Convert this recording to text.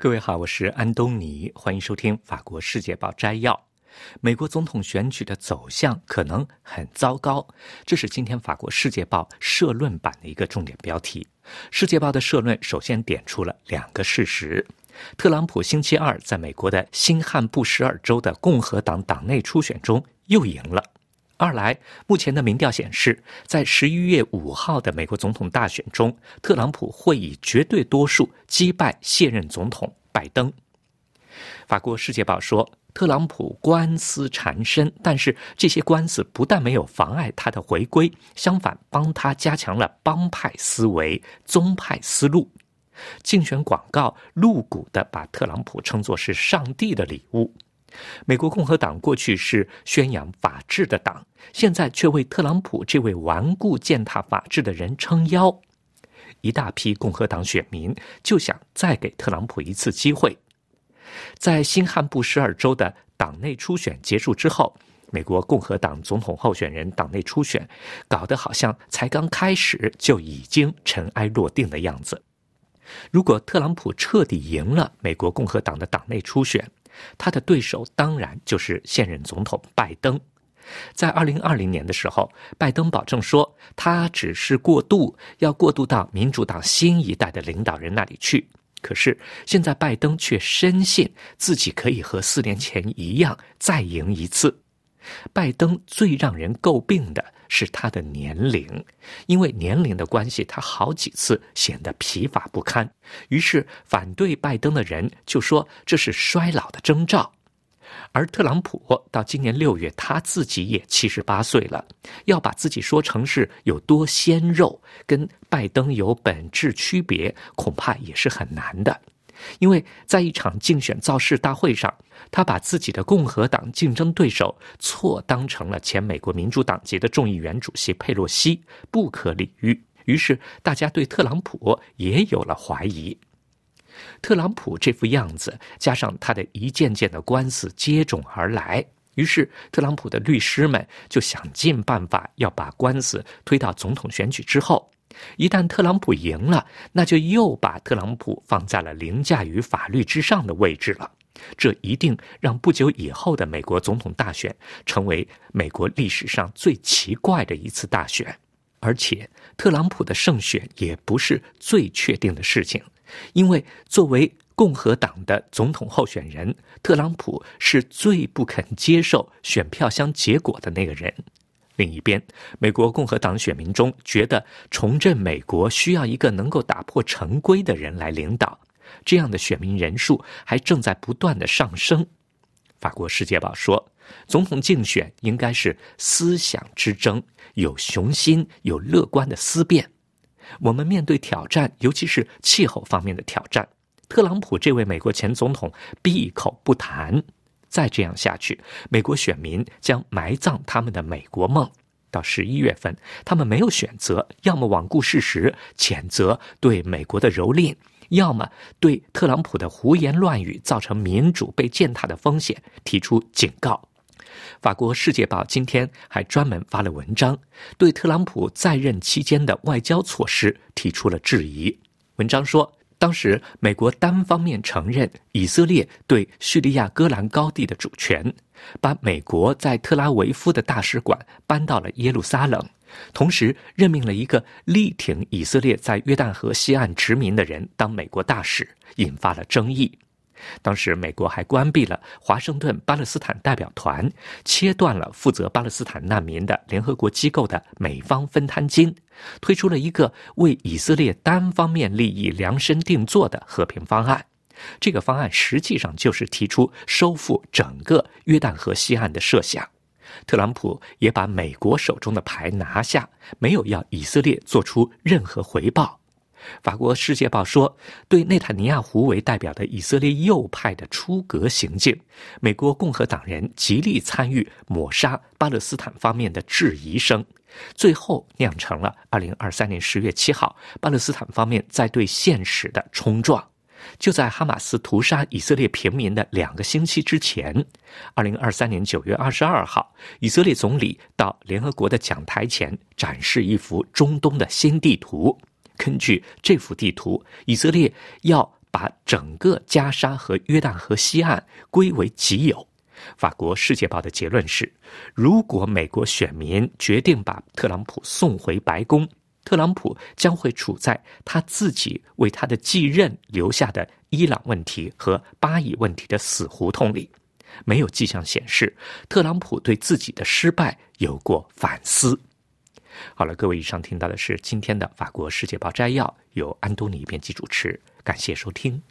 各位好，我是安东尼，欢迎收听《法国世界报》摘要。美国总统选举的走向可能很糟糕，这是今天《法国世界报》社论版的一个重点标题。《世界报》的社论首先点出了两个事实：特朗普星期二在美国的新罕布什尔州的共和党党内初选中又赢了；二来，目前的民调显示，在十一月五号的美国总统大选中，特朗普会以绝对多数击败现任总统拜登。法国《世界报》说。特朗普官司缠身，但是这些官司不但没有妨碍他的回归，相反帮他加强了帮派思维、宗派思路。竞选广告露骨的把特朗普称作是上帝的礼物。美国共和党过去是宣扬法治的党，现在却为特朗普这位顽固践踏法治的人撑腰。一大批共和党选民就想再给特朗普一次机会。在新罕布什尔州的党内初选结束之后，美国共和党总统候选人党内初选搞得好像才刚开始就已经尘埃落定的样子。如果特朗普彻底赢了美国共和党的党内初选，他的对手当然就是现任总统拜登。在二零二零年的时候，拜登保证说他只是过渡，要过渡到民主党新一代的领导人那里去。可是现在，拜登却深信自己可以和四年前一样再赢一次。拜登最让人诟病的是他的年龄，因为年龄的关系，他好几次显得疲乏不堪。于是，反对拜登的人就说这是衰老的征兆。而特朗普到今年六月，他自己也七十八岁了，要把自己说成是有多鲜肉，跟拜登有本质区别，恐怕也是很难的。因为在一场竞选造势大会上，他把自己的共和党竞争对手错当成了前美国民主党籍的众议员主席佩洛西，不可理喻。于是大家对特朗普也有了怀疑。特朗普这副样子，加上他的一件件的官司接踵而来，于是特朗普的律师们就想尽办法要把官司推到总统选举之后。一旦特朗普赢了，那就又把特朗普放在了凌驾于法律之上的位置了。这一定让不久以后的美国总统大选成为美国历史上最奇怪的一次大选。而且，特朗普的胜选也不是最确定的事情。因为作为共和党的总统候选人，特朗普是最不肯接受选票箱结果的那个人。另一边，美国共和党选民中觉得重振美国需要一个能够打破成规的人来领导，这样的选民人数还正在不断的上升。法国《世界报》说，总统竞选应该是思想之争，有雄心，有乐观的思辨。我们面对挑战，尤其是气候方面的挑战。特朗普这位美国前总统闭口不谈，再这样下去，美国选民将埋葬他们的美国梦。到十一月份，他们没有选择，要么罔顾事实，谴责对美国的蹂躏，要么对特朗普的胡言乱语造成民主被践踏的风险提出警告。法国《世界报》今天还专门发了文章，对特朗普在任期间的外交措施提出了质疑。文章说，当时美国单方面承认以色列对叙利亚戈兰高地的主权，把美国在特拉维夫的大使馆搬到了耶路撒冷，同时任命了一个力挺以色列在约旦河西岸殖民的人当美国大使，引发了争议。当时，美国还关闭了华盛顿巴勒斯坦代表团，切断了负责巴勒斯坦难民的联合国机构的美方分摊金，推出了一个为以色列单方面利益量身定做的和平方案。这个方案实际上就是提出收复整个约旦河西岸的设想。特朗普也把美国手中的牌拿下，没有要以色列做出任何回报。法国《世界报》说，对内塔尼亚胡为代表的以色列右派的出格行径，美国共和党人极力参与抹杀巴勒斯坦方面的质疑声，最后酿成了2023年10月7号巴勒斯坦方面在对现实的冲撞。就在哈马斯屠杀以色列平民的两个星期之前，2023年9月22号，以色列总理到联合国的讲台前展示一幅中东的新地图。根据这幅地图，以色列要把整个加沙和约旦河西岸归为己有。法国《世界报》的结论是：如果美国选民决定把特朗普送回白宫，特朗普将会处在他自己为他的继任留下的伊朗问题和巴以问题的死胡同里。没有迹象显示特朗普对自己的失败有过反思。好了，各位，以上听到的是今天的《法国世界报》摘要，由安东尼编辑主持，感谢收听。